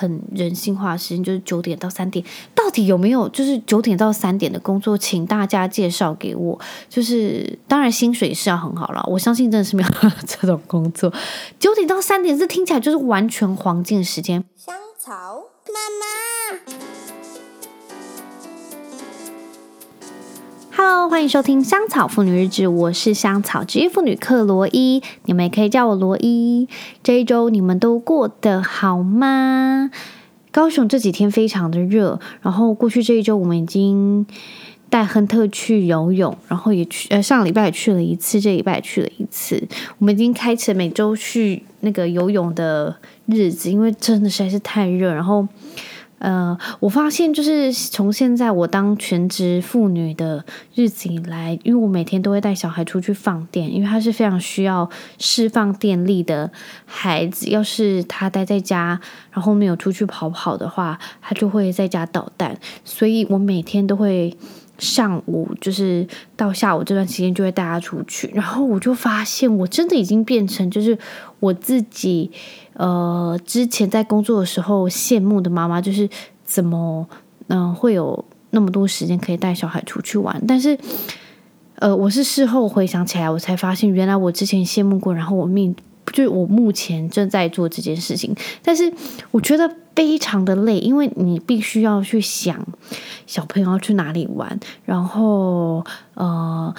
很人性化的时间，就是九点到三点，到底有没有就是九点到三点的工作，请大家介绍给我。就是当然薪水是要很好了，我相信真的是没有这种工作。九点到三点，这听起来就是完全黄金时间。香草妈妈。Hello，欢迎收听香草妇女日志，我是香草职业妇女克罗伊，你们也可以叫我罗伊。这一周你们都过得好吗？高雄这几天非常的热，然后过去这一周我们已经带亨特去游泳，然后也去呃上礼拜也去了一次，这礼拜也去了一次，我们已经开启了每周去那个游泳的日子，因为真的实在是太热，然后。呃，我发现就是从现在我当全职妇女的日子以来，因为我每天都会带小孩出去放电，因为他是非常需要释放电力的孩子。要是他待在家，然后没有出去跑跑的话，他就会在家捣蛋。所以我每天都会上午就是到下午这段时间就会带他出去，然后我就发现我真的已经变成就是我自己。呃，之前在工作的时候羡慕的妈妈，就是怎么嗯、会有那么多时间可以带小孩出去玩？但是，呃，我是事后回想起来，我才发现原来我之前羡慕过，然后我命就是我目前正在做这件事情，但是我觉得非常的累，因为你必须要去想小朋友要去哪里玩，然后呃。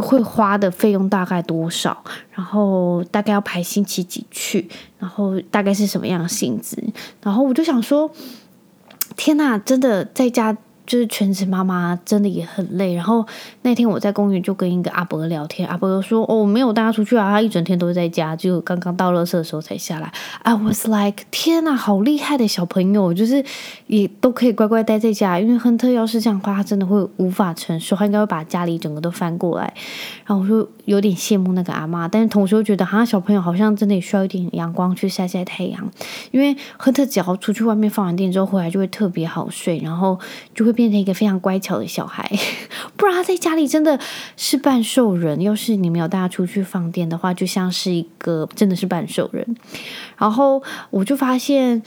会花的费用大概多少？然后大概要排星期几去？然后大概是什么样的性质？然后我就想说，天呐，真的在家。就是全职妈妈真的也很累。然后那天我在公园就跟一个阿伯聊天，阿伯就说：“哦，没有带他出去啊，他一整天都在家，就刚刚到垃圾的时候才下来。” I was like，天哪，好厉害的小朋友，就是也都可以乖乖待在家。因为亨特要是这样的话，他真的会无法承受，他应该会把家里整个都翻过来。然后我就有点羡慕那个阿妈，但是同时又觉得，哈，小朋友好像真的也需要一点阳光去晒晒太阳。因为亨特只要出去外面放完电之后回来，就会特别好睡，然后就会。变成一个非常乖巧的小孩，不然他在家里真的是半兽人。要是你没有带他出去放电的话，就像是一个真的是半兽人。然后我就发现，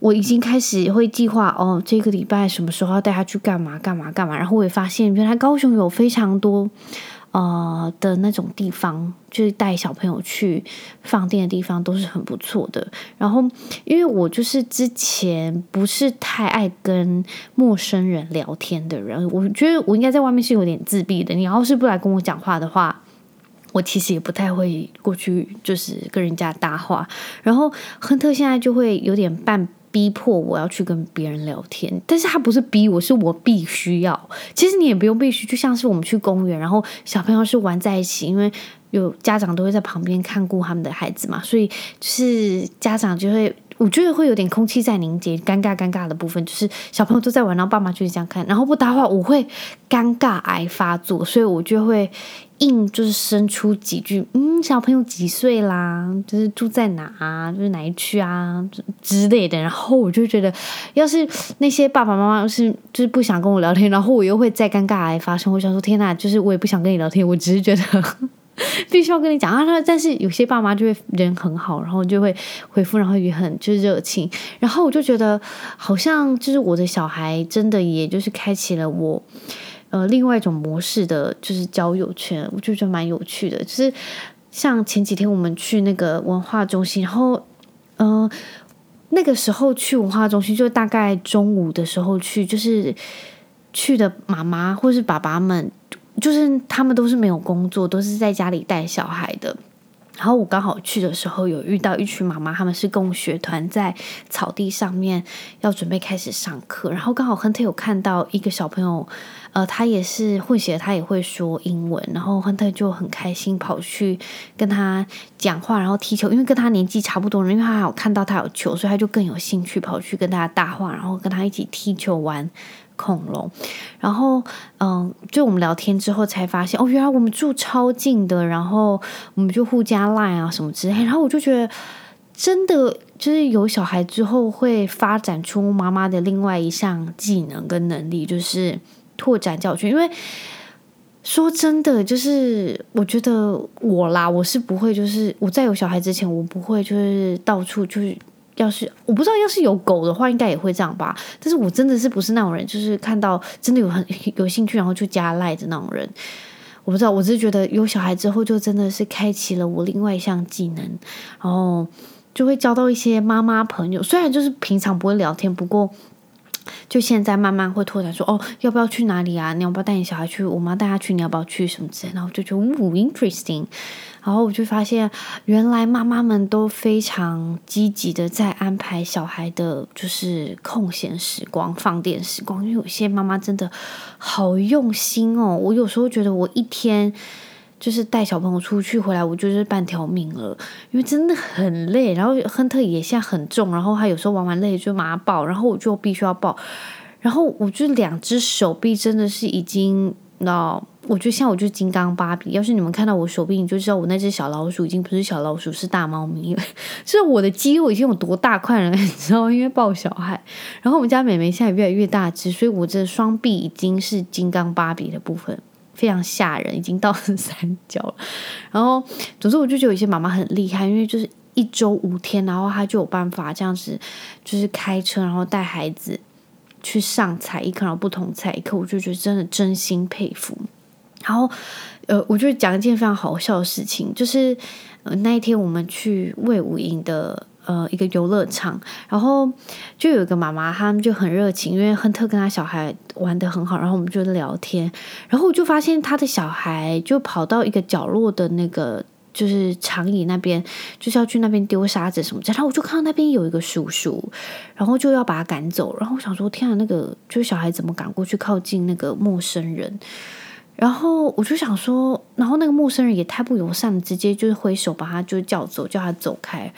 我已经开始会计划哦，这个礼拜什么时候要带他去干嘛干嘛干嘛。然后我也发现，原来高雄有非常多。呃的那种地方，就是带小朋友去放电的地方，都是很不错的。然后，因为我就是之前不是太爱跟陌生人聊天的人，我觉得我应该在外面是有点自闭的。你要是不来跟我讲话的话，我其实也不太会过去，就是跟人家搭话。然后，亨特现在就会有点半。逼迫我要去跟别人聊天，但是他不是逼我，是我必须要。其实你也不用必须，就像是我们去公园，然后小朋友是玩在一起，因为有家长都会在旁边看顾他们的孩子嘛，所以就是家长就会，我觉得会有点空气在凝结，尴尬尴尬的部分，就是小朋友都在玩，然后爸妈就是这样看，然后不搭话，我会尴尬癌发作，所以我就会。硬就是生出几句，嗯，小朋友几岁啦？就是住在哪啊？就是哪一区啊之类的。然后我就觉得，要是那些爸爸妈妈是就是不想跟我聊天，然后我又会再尴尬癌发生。我想说，天哪，就是我也不想跟你聊天，我只是觉得 必须要跟你讲啊。但是有些爸妈就会人很好，然后就会回复，然后也很就是热情。然后我就觉得，好像就是我的小孩真的也就是开启了我。呃，另外一种模式的就是交友圈，我就觉得蛮有趣的。就是像前几天我们去那个文化中心，然后，嗯、那个时候去文化中心，就大概中午的时候去，就是去的妈妈或是爸爸们，就是他们都是没有工作，都是在家里带小孩的。然后我刚好去的时候，有遇到一群妈妈，他们是供学团，在草地上面要准备开始上课。然后刚好亨特有看到一个小朋友，呃，他也是混血，他也会说英文。然后亨特就很开心跑去跟他讲话，然后踢球，因为跟他年纪差不多，因为他还有看到他有球，所以他就更有兴趣跑去跟他搭话，然后跟他一起踢球玩。恐龙，然后嗯，就我们聊天之后才发现，哦，原来我们住超近的，然后我们就互加 line 啊什么之类，然后我就觉得，真的就是有小孩之后会发展出妈妈的另外一项技能跟能力，就是拓展教学。因为说真的，就是我觉得我啦，我是不会，就是我在有小孩之前，我不会就是到处就是。要是我不知道，要是有狗的话，应该也会这样吧。但是我真的是不是那种人，就是看到真的有很有兴趣，然后就加赖的那种人。我不知道，我只是觉得有小孩之后，就真的是开启了我另外一项技能，然后就会交到一些妈妈朋友。虽然就是平常不会聊天，不过就现在慢慢会拓展说，哦，要不要去哪里啊？你要不要带你小孩去？我妈带他去，你要不要去？什么之类，然后就觉得，呜，interesting。然后我就发现，原来妈妈们都非常积极的在安排小孩的，就是空闲时光、放电时光。因为有些妈妈真的好用心哦，我有时候觉得我一天就是带小朋友出去回来，我就是半条命了，因为真的很累。然后亨特也现在很重，然后他有时候玩完累就马上抱，然后我就必须要抱，然后我就两只手臂真的是已经到。我觉得像我就是金刚芭比，要是你们看到我手臂，你就知道我那只小老鼠已经不是小老鼠，是大猫咪了。就是我的肌肉已经有多大块了，你知道？因为抱小孩，然后我们家妹妹现在越来越大只，所以我这双臂已经是金刚芭比的部分，非常吓人，已经到了三角了。然后，总之我就觉得有些妈妈很厉害，因为就是一周五天，然后她就有办法这样子，就是开车，然后带孩子去上才艺课，然后不同才艺课，我就觉得真的真心佩服。然后，呃，我就讲一件非常好笑的事情，就是呃那一天我们去魏武营的呃一个游乐场，然后就有一个妈妈，他们就很热情，因为亨特跟他小孩玩得很好，然后我们就聊天，然后我就发现他的小孩就跑到一个角落的那个就是长椅那边，就是要去那边丢沙子什么的，然后我就看到那边有一个叔叔，然后就要把他赶走，然后我想说，天啊，那个就是小孩怎么赶过去靠近那个陌生人？然后我就想说，然后那个陌生人也太不友善了，直接就是挥手把他就叫走，叫他走开。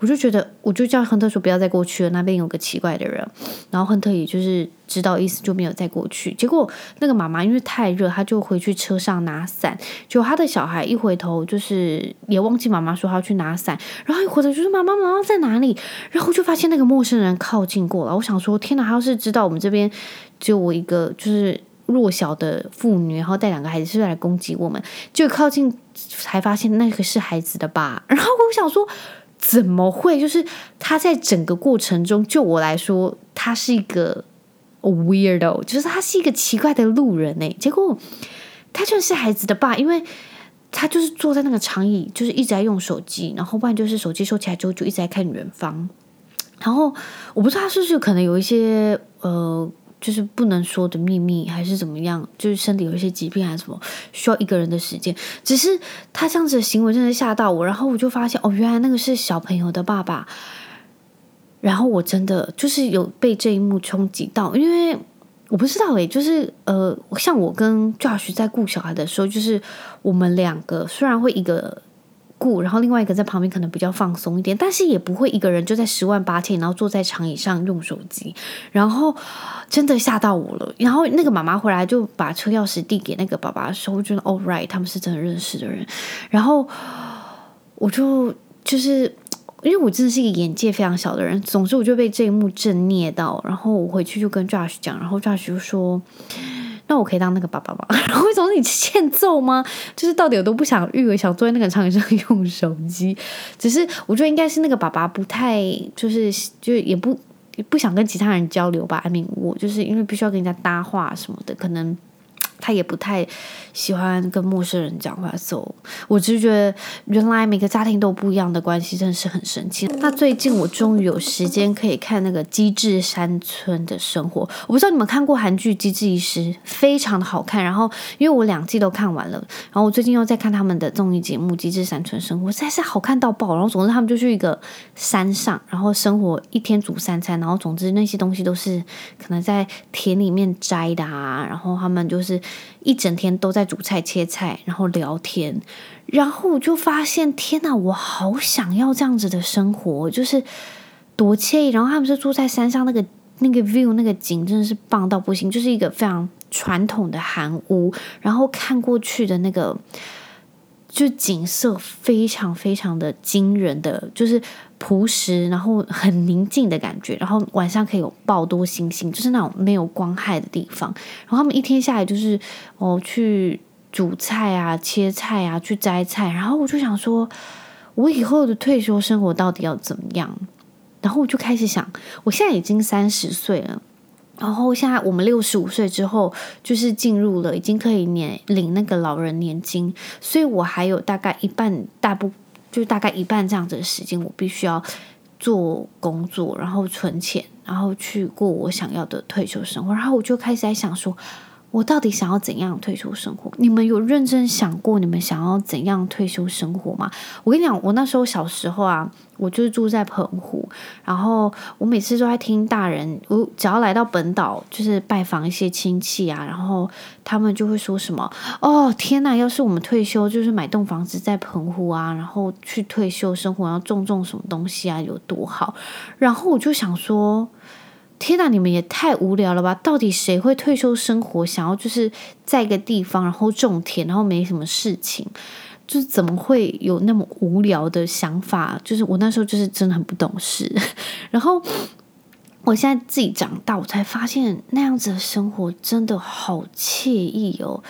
我就觉得，我就叫亨特说不要再过去了，那边有个奇怪的人。然后亨特也就是知道意思，就没有再过去。结果那个妈妈因为太热，他就回去车上拿伞。结果他的小孩一回头，就是也忘记妈妈说他要去拿伞，然后一回头就说妈妈妈妈在哪里？然后就发现那个陌生人靠近过来。我想说，天哪，他要是知道我们这边只有我一个，就是。弱小的妇女，然后带两个孩子，是来攻击我们？就靠近才发现那个是孩子的爸。然后我想说，怎么会？就是他在整个过程中，就我来说，他是一个 weirdo，就是他是一个奇怪的路人呢。结果他就是孩子的爸，因为他就是坐在那个长椅，就是一直在用手机，然后不然就是手机收起来之后就一直在看远方。然后我不知道他是不是可能有一些呃。就是不能说的秘密，还是怎么样？就是身体有一些疾病，还是什么，需要一个人的时间。只是他这样子的行为真的吓到我，然后我就发现哦，原来那个是小朋友的爸爸。然后我真的就是有被这一幕冲击到，因为我不知道诶，就是呃，像我跟 Josh 在顾小孩的时候，就是我们两个虽然会一个。顾，然后另外一个在旁边可能比较放松一点，但是也不会一个人就在十万八千，然后坐在长椅上用手机，然后真的吓到我了。然后那个妈妈回来就把车钥匙递给那个爸爸的时候，我觉得哦 right，他们是真的认识的人。然后我就就是因为我真的是一个眼界非常小的人，总之我就被这一幕震颞到。然后我回去就跟 Josh 讲，然后 Josh 就说。那我可以当那个爸爸吗？然后为什么你欠揍吗？就是到底我都不想育儿，想坐在那个长椅上 用手机。只是我觉得应该是那个爸爸不太，就是就是也不也不想跟其他人交流吧。I mean，我就是因为必须要跟人家搭话什么的，可能。他也不太喜欢跟陌生人讲话，so 我只是觉得原来每个家庭都不一样的关系，真的是很神奇。那最近我终于有时间可以看那个《机智山村的生活》，我不知道你们看过韩剧《机智医师》，非常的好看。然后因为我两季都看完了，然后我最近又在看他们的综艺节目《机智山村生活》，实在是好看到爆。然后总之他们就去一个山上，然后生活一天煮三餐，然后总之那些东西都是可能在田里面摘的啊，然后他们就是。一整天都在煮菜、切菜，然后聊天，然后我就发现，天哪，我好想要这样子的生活，就是多惬意。然后他们是住在山上，那个那个 view，那个景真的是棒到不行，就是一个非常传统的韩屋，然后看过去的那个。就景色非常非常的惊人的，就是朴实，然后很宁静的感觉，然后晚上可以有爆多星星，就是那种没有光害的地方。然后他们一天下来就是哦去煮菜啊、切菜啊、去摘菜，然后我就想说，我以后的退休生活到底要怎么样？然后我就开始想，我现在已经三十岁了，然后现在我们六十五岁之后，就是进入了已经可以年领那个老人年金，所以我还有大概一半大部，就大概一半这样子的时间，我必须要做工作，然后存钱，然后去过我想要的退休生活。然后我就开始在想说。我到底想要怎样退休生活？你们有认真想过你们想要怎样退休生活吗？我跟你讲，我那时候小时候啊，我就是住在澎湖，然后我每次都在听大人，我只要来到本岛，就是拜访一些亲戚啊，然后他们就会说什么：“哦，天哪！要是我们退休，就是买栋房子在澎湖啊，然后去退休生活，要种种什么东西啊，有多好。”然后我就想说。天哪，你们也太无聊了吧！到底谁会退休生活想要就是在一个地方，然后种田，然后没什么事情，就是怎么会有那么无聊的想法？就是我那时候就是真的很不懂事。然后我现在自己长大，我才发现那样子的生活真的好惬意哦。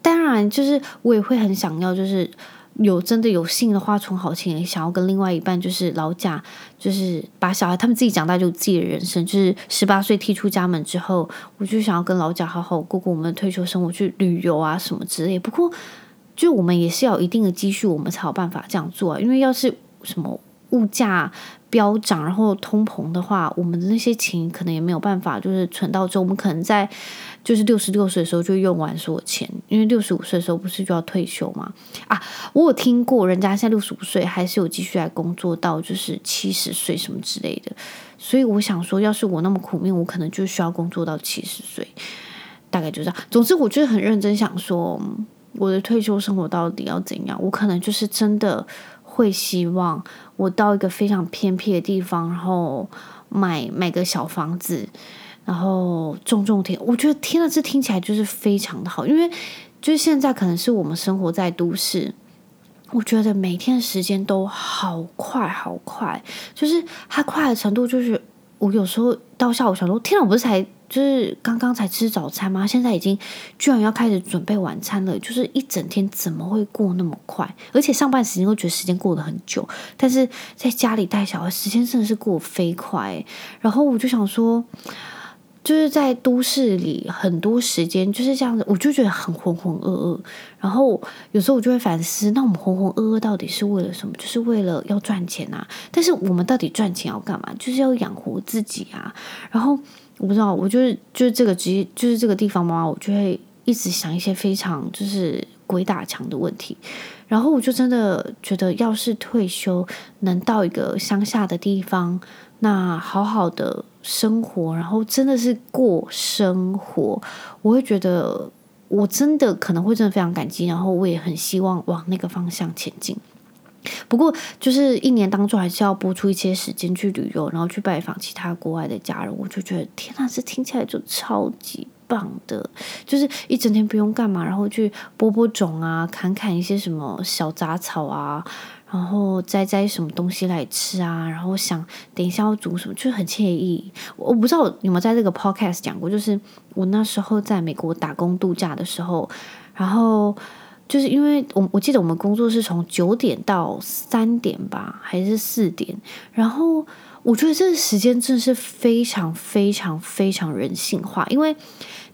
当然，就是我也会很想要，就是。有真的有幸的话，存好钱，想要跟另外一半就是老贾，就是把小孩他们自己长大就自己的人生，就是十八岁踢出家门之后，我就想要跟老贾好好过过我们的退休生活，去旅游啊什么之类。不过，就我们也是要有一定的积蓄，我们才有办法这样做啊。因为要是什么物价飙涨，然后通膨的话，我们的那些钱可能也没有办法，就是存到之后，我们可能在。就是六十六岁的时候就用完所有钱，因为六十五岁的时候不是就要退休吗？啊，我有听过人家现在六十五岁还是有继续来工作到就是七十岁什么之类的，所以我想说，要是我那么苦命，我可能就需要工作到七十岁，大概就这样。总之，我就是很认真想说，我的退休生活到底要怎样？我可能就是真的会希望我到一个非常偏僻的地方，然后买买个小房子。然后种种田，我觉得天呐，这听起来就是非常的好，因为就是现在可能是我们生活在都市，我觉得每天时间都好快好快，就是它快的程度，就是我有时候到下午想说，天呐，我不是才就是刚刚才吃早餐吗？现在已经居然要开始准备晚餐了，就是一整天怎么会过那么快？而且上班时间都觉得时间过得很久，但是在家里带小孩，时间真的是过得飞快。然后我就想说。就是在都市里很多时间就是这样子，我就觉得很浑浑噩噩。然后有时候我就会反思，那我们浑浑噩噩到底是为了什么？就是为了要赚钱啊。但是我们到底赚钱要干嘛？就是要养活自己啊。然后我不知道，我就是就是这个职业，就是这个地方嘛，我就会一直想一些非常就是鬼打墙的问题。然后我就真的觉得，要是退休能到一个乡下的地方，那好好的。生活，然后真的是过生活，我会觉得我真的可能会真的非常感激，然后我也很希望往那个方向前进。不过，就是一年当中还是要拨出一些时间去旅游，然后去拜访其他国外的家人。我就觉得天呐，这听起来就超级棒的，就是一整天不用干嘛，然后去播播种啊，砍砍一些什么小杂草啊。然后摘摘什么东西来吃啊？然后想等一下要煮什么，就很惬意。我不知道有没有在这个 podcast 讲过，就是我那时候在美国打工度假的时候，然后就是因为我我记得我们工作是从九点到三点吧，还是四点？然后我觉得这个时间真的是非常非常非常人性化，因为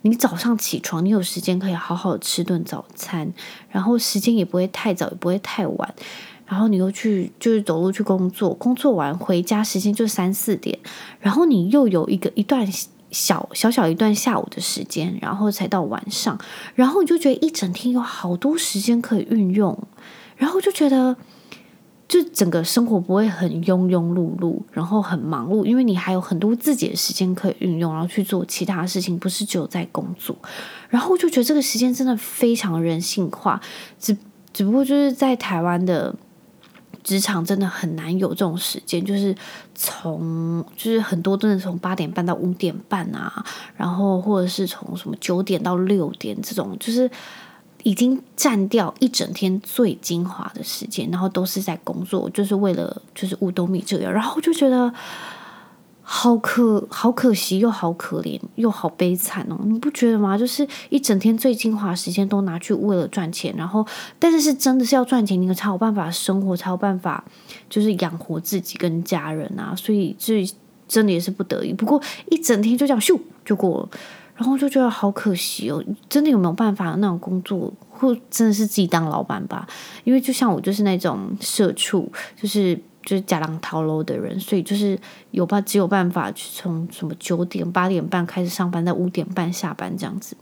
你早上起床，你有时间可以好好吃顿早餐，然后时间也不会太早，也不会太晚。然后你又去就是走路去工作，工作完回家时间就三四点，然后你又有一个一段小小小一段下午的时间，然后才到晚上，然后你就觉得一整天有好多时间可以运用，然后就觉得就整个生活不会很庸庸碌碌，然后很忙碌，因为你还有很多自己的时间可以运用，然后去做其他事情，不是只有在工作，然后我就觉得这个时间真的非常人性化，只只不过就是在台湾的。职场真的很难有这种时间，就是从就是很多真的从八点半到五点半啊，然后或者是从什么九点到六点这种，就是已经占掉一整天最精华的时间，然后都是在工作，就是为了就是五斗米折腰，然后就觉得好可好可惜，又好可怜，又好悲惨哦！你不觉得吗？就是一整天最精华时间都拿去为了赚钱，然后但是是真的是要赚钱，你才有办法生活，才有办法就是养活自己跟家人啊！所以这真的也是不得已。不过一整天就这样咻就过了，然后就觉得好可惜哦！真的有没有办法那种工作，或真的是自己当老板吧？因为就像我就是那种社畜，就是。就是假狼逃楼的人，所以就是有办只有办法去从什么九点八点半开始上班，到五点半下班这样子。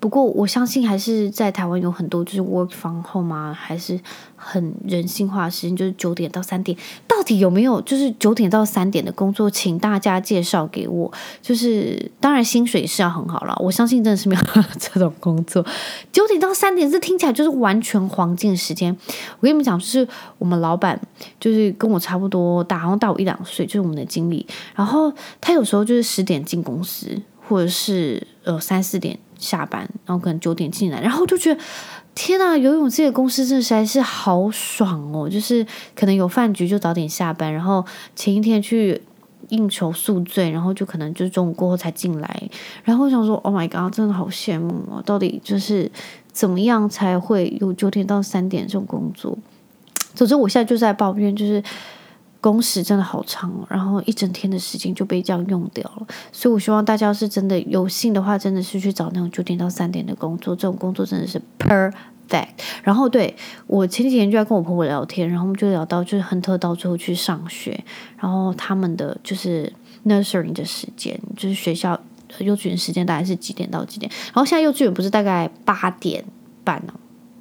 不过我相信还是在台湾有很多就是 work from home 啊，还是很人性化的时间，就是九点到三点。到底有没有就是九点到三点的工作？请大家介绍给我。就是当然薪水是要很好了，我相信真的是没有 这种工作。九点到三点，这听起来就是完全黄金时间。我跟你们讲，就是我们老板就是跟我差不多大，好像大我一两岁，就是我们的经理。然后他有时候就是十点进公司，或者是呃三四点。下班，然后可能九点进来，然后就觉得天呐，游泳这个公司真的实在是好爽哦！就是可能有饭局就早点下班，然后前一天去应酬宿醉，然后就可能就中午过后才进来。然后我想说，Oh my god，真的好羡慕哦！到底就是怎么样才会有九点到三点这种工作？总之，我现在就在抱怨，就是。工时真的好长，然后一整天的时间就被这样用掉了，所以我希望大家是真的有幸的话，真的是去找那种九点到三点的工作，这种工作真的是 perfect。然后对，我前几天就在跟我婆婆聊天，然后我们就聊到就是亨特到最后去上学，然后他们的就是 nursery 的时间，就是学校幼稚园时间大概是几点到几点？然后现在幼稚园不是大概八点半呢？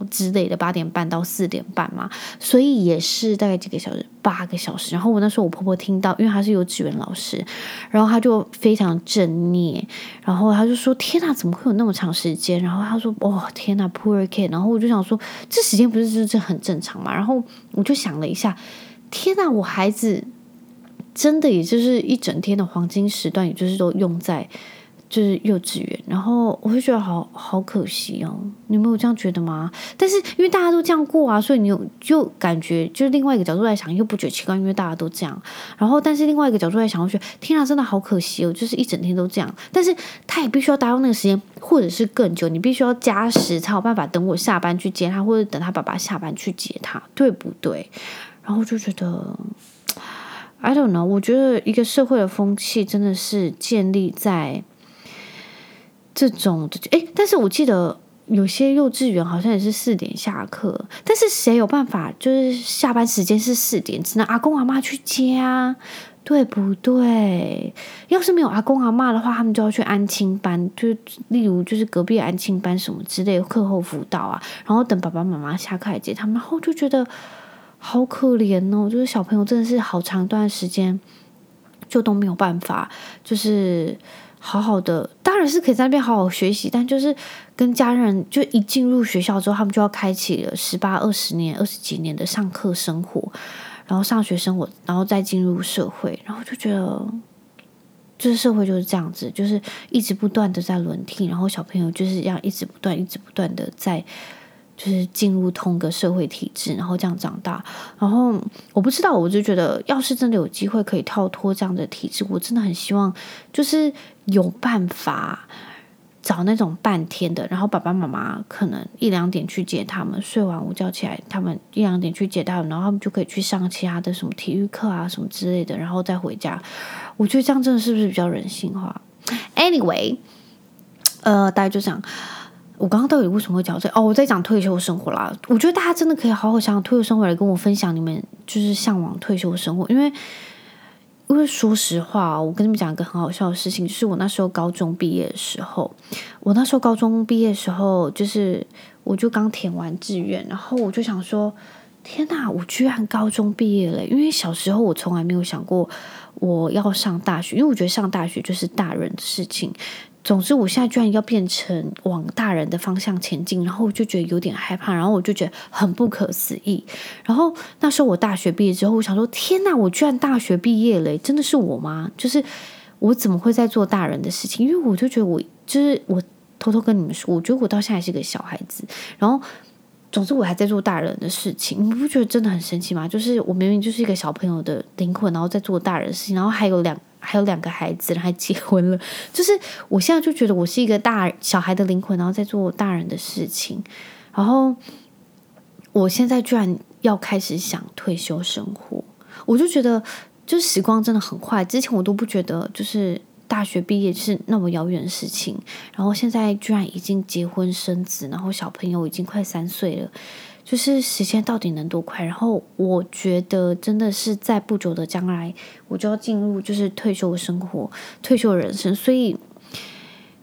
之类的八点半到四点半嘛，所以也是大概几个小时，八个小时。然后我那时候我婆婆听到，因为她是幼稚园老师，然后她就非常震念，然后她就说：“天哪，怎么会有那么长时间？”然后她说：“哦，天哪，poor kid。”然后我就想说，这时间不是就是很正常嘛？然后我就想了一下，天哪，我孩子真的也就是一整天的黄金时段，也就是都用在。就是幼稚园，然后我会觉得好好可惜哦。你没有这样觉得吗？但是因为大家都这样过啊，所以你有就感觉，就是另外一个角度来想，又不觉得奇怪，因为大家都这样。然后，但是另外一个角度来想，我觉得天啊，真的好可惜哦，就是一整天都这样。但是他也必须要达到那个时间，或者是更久，你必须要加时才有办法等我下班去接他，或者等他爸爸下班去接他，对不对？然后就觉得，I don't know，我觉得一个社会的风气真的是建立在。这种的，诶，但是我记得有些幼稚园好像也是四点下课，但是谁有办法？就是下班时间是四点，只能阿公阿妈去接啊，对不对？要是没有阿公阿妈的话，他们就要去安亲班，就例如就是隔壁安亲班什么之类课后辅导啊，然后等爸爸妈妈下课来接他们，然后就觉得好可怜哦，就是小朋友真的是好长一段时间就都没有办法，就是。好好的，当然是可以在那边好好学习，但就是跟家人就一进入学校之后，他们就要开启了十八、二十年、二十几年的上课生活，然后上学生活，然后再进入社会，然后就觉得，就是社会就是这样子，就是一直不断的在轮替，然后小朋友就是要一直不断、一直不断的在。就是进入同个社会体制，然后这样长大。然后我不知道，我就觉得，要是真的有机会可以跳脱这样的体制，我真的很希望，就是有办法找那种半天的，然后爸爸妈妈可能一两点去接他们，睡完午觉起来，他们一两点去接他们，然后他们就可以去上其他的什么体育课啊什么之类的，然后再回家。我觉得这样真的是不是比较人性化？Anyway，呃，大家就这样。我刚刚到底为什么会讲这？哦，我在讲退休生活啦。我觉得大家真的可以好好想想退休生活，来跟我分享你们就是向往退休生活。因为，因为说实话，我跟你们讲一个很好笑的事情，就是我那时候高中毕业的时候，我那时候高中毕业的时候，就是我就刚填完志愿，然后我就想说，天哪，我居然高中毕业了！因为小时候我从来没有想过我要上大学，因为我觉得上大学就是大人的事情。总之，我现在居然要变成往大人的方向前进，然后我就觉得有点害怕，然后我就觉得很不可思议。然后那时候我大学毕业之后，我想说：天哪，我居然大学毕业了，真的是我吗？就是我怎么会在做大人的事情？因为我就觉得我就是我偷偷跟你们说，我觉得我到现在还是个小孩子。然后。总之，我还在做大人的事情，你不觉得真的很神奇吗？就是我明明就是一个小朋友的灵魂，然后在做大人的事情，然后还有两还有两个孩子然，还结婚了。就是我现在就觉得我是一个大小孩的灵魂，然后在做大人的事情。然后我现在居然要开始想退休生活，我就觉得，就时光真的很快。之前我都不觉得，就是大学毕业是那么遥远的事情。然后现在居然已经结婚生子，然后小朋友已经快三岁了。就是时间到底能多快？然后我觉得真的是在不久的将来，我就要进入就是退休的生活、退休人生，所以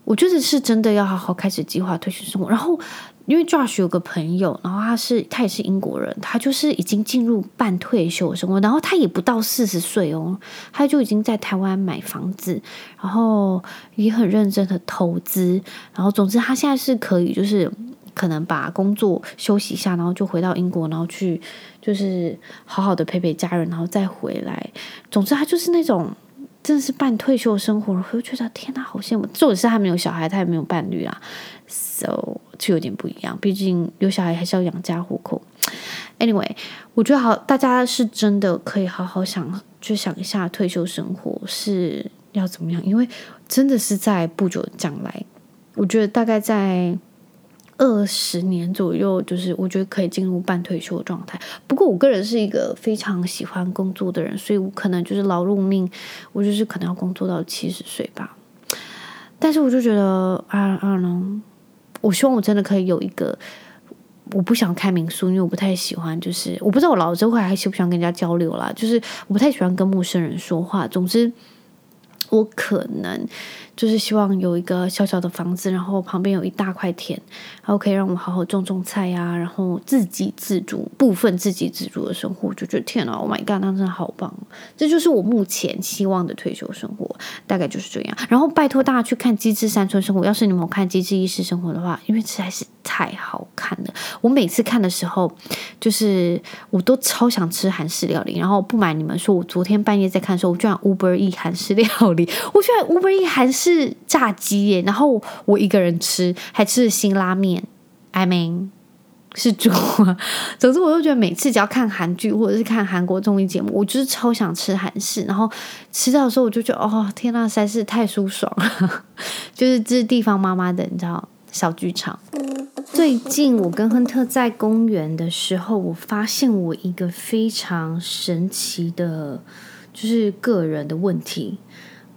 我觉得是真的要好好开始计划退休生活。然后因为 Josh 有个朋友，然后他是他也是英国人，他就是已经进入半退休生活，然后他也不到四十岁哦，他就已经在台湾买房子，然后也很认真的投资，然后总之他现在是可以就是。可能把工作休息一下，然后就回到英国，然后去就是好好的陪陪家人，然后再回来。总之，他就是那种真的是半退休生活，我就觉得天哪，好羡慕。重点是他没有小孩，他也没有伴侣啊，so 就有点不一样。毕竟有小孩还是要养家糊口。Anyway，我觉得好，大家是真的可以好好想，就想一下退休生活是要怎么样，因为真的是在不久将来，我觉得大概在。二十年左右，就是我觉得可以进入半退休的状态。不过我个人是一个非常喜欢工作的人，所以我可能就是劳碌命，我就是可能要工作到七十岁吧。但是我就觉得啊啊呢，我希望我真的可以有一个，我不想开民宿，因为我不太喜欢，就是我不知道我老了之后还喜不喜欢跟人家交流啦，就是我不太喜欢跟陌生人说话。总之，我可能。就是希望有一个小小的房子，然后旁边有一大块田，然后可以让我好好种种菜呀，然后自给自足，部分自给自足的生活，就觉得天哪，Oh my God，那真的好棒！这就是我目前希望的退休生活，大概就是这样。然后拜托大家去看《机智山村生活》，要是你们有看《机智医师生活》的话，因为实在是太好看了。我每次看的时候，就是我都超想吃韩式料理。然后不瞒你们说，我昨天半夜在看的时候，我居然 Uber E 韩式料理，我居然 Uber E 韩式。是炸鸡耶，然后我一个人吃，还吃了辛拉面。I mean，是猪啊。总之，我就觉得每次只要看韩剧或者是看韩国综艺节目，我就是超想吃韩式。然后吃到的时候，我就觉得哦，天呐，实在是太舒爽了。就是这是地方妈妈的，你知道，小剧场。最近我跟亨特在公园的时候，我发现我一个非常神奇的，就是个人的问题。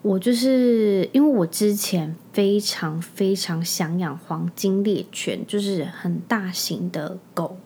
我就是因为我之前非常非常想养黄金猎犬，就是很大型的狗，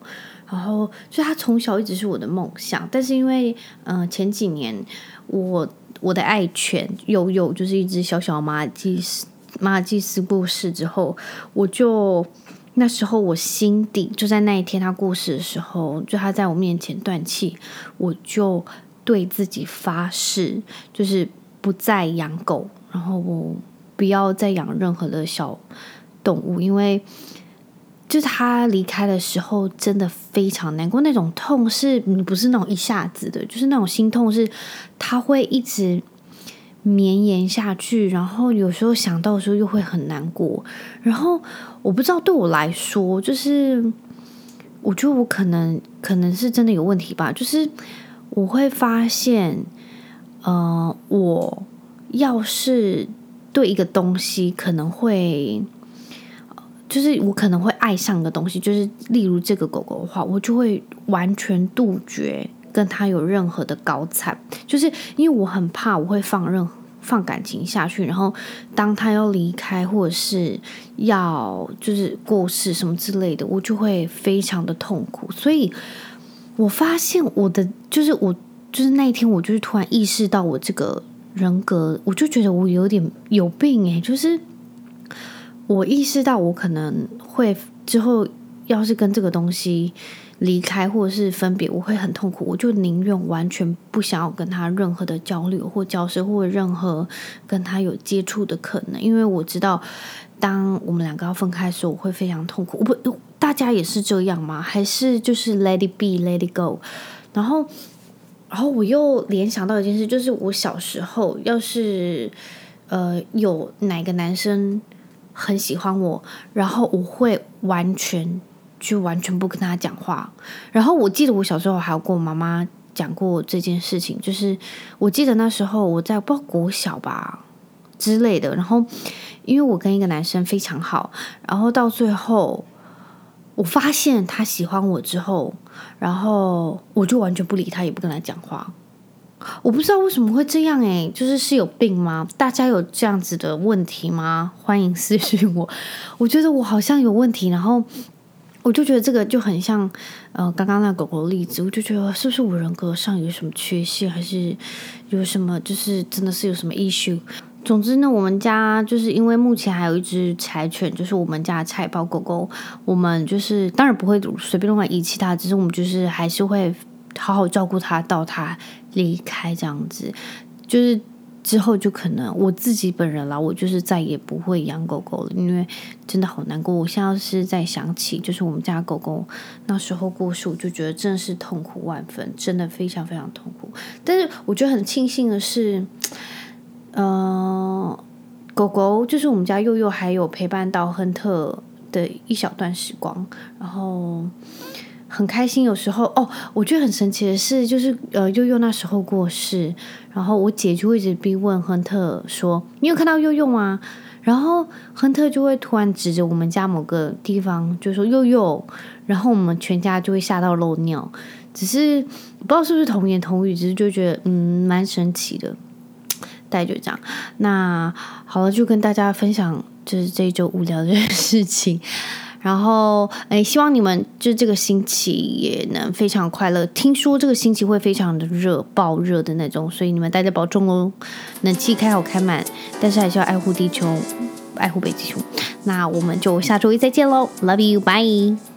然后所以它从小一直是我的梦想。但是因为嗯、前几年我我的爱犬悠悠就是一只小小马尔济斯马尔济斯过世之后，我就那时候我心底就在那一天他过世的时候，就他在我面前断气，我就对自己发誓，就是。不再养狗，然后我不要再养任何的小动物，因为就是他离开的时候真的非常难过，那种痛是不是那种一下子的，就是那种心痛是他会一直绵延下去，然后有时候想到的时候又会很难过，然后我不知道对我来说，就是我觉得我可能可能是真的有问题吧，就是我会发现。呃，我要是对一个东西可能会，就是我可能会爱上一个东西，就是例如这个狗狗的话，我就会完全杜绝跟它有任何的高产，就是因为我很怕我会放任放感情下去，然后当它要离开或者是要就是过世什么之类的，我就会非常的痛苦。所以我发现我的就是我。就是那一天，我就是突然意识到我这个人格，我就觉得我有点有病诶，就是我意识到我可能会之后要是跟这个东西离开或者是分别，我会很痛苦。我就宁愿完全不想要跟他任何的交流或交涉，或者任何跟他有接触的可能，因为我知道当我们两个要分开的时候，我会非常痛苦。我不，大家也是这样吗？还是就是 let it be，let it go，然后。然后我又联想到一件事，就是我小时候，要是呃有哪个男生很喜欢我，然后我会完全就完全不跟他讲话。然后我记得我小时候还有跟我妈妈讲过这件事情，就是我记得那时候我在不知道国小吧之类的，然后因为我跟一个男生非常好，然后到最后我发现他喜欢我之后，然后我就完全不理他，也不跟他讲话。我不知道为什么会这样诶，就是是有病吗？大家有这样子的问题吗？欢迎私信我。我觉得我好像有问题，然后。我就觉得这个就很像，呃，刚刚那狗狗的例子，我就觉得是不是我人格上有什么缺陷，还是有什么，就是真的是有什么 issue。总之呢，我们家就是因为目前还有一只柴犬，就是我们家的菜包狗狗，我们就是当然不会随便乱遗弃它，只是我们就是还是会好好照顾它到它离开这样子，就是。之后就可能我自己本人啦，我就是再也不会养狗狗了，因为真的好难过。我现在是在想起，就是我们家狗狗那时候过世，我就觉得真的是痛苦万分，真的非常非常痛苦。但是我觉得很庆幸的是，呃，狗狗就是我们家佑佑还有陪伴到亨特的一小段时光，然后。很开心，有时候哦，我觉得很神奇的是，就是呃，佑佑那时候过世，然后我姐就会一直逼问亨特说：“你有看到佑佑吗？”然后亨特就会突然指着我们家某个地方，就说“佑佑”，然后我们全家就会吓到漏尿。只是不知道是不是童言童语，只是就觉得嗯，蛮神奇的。大概就这样。那好了，就跟大家分享就是这一周无聊的 事情。然后，诶，希望你们就这个星期也能非常快乐。听说这个星期会非常的热，爆热的那种，所以你们大家保重哦。冷气开好开满，但是还是要爱护地球，爱护北极熊。那我们就下周一再见喽，Love you，bye。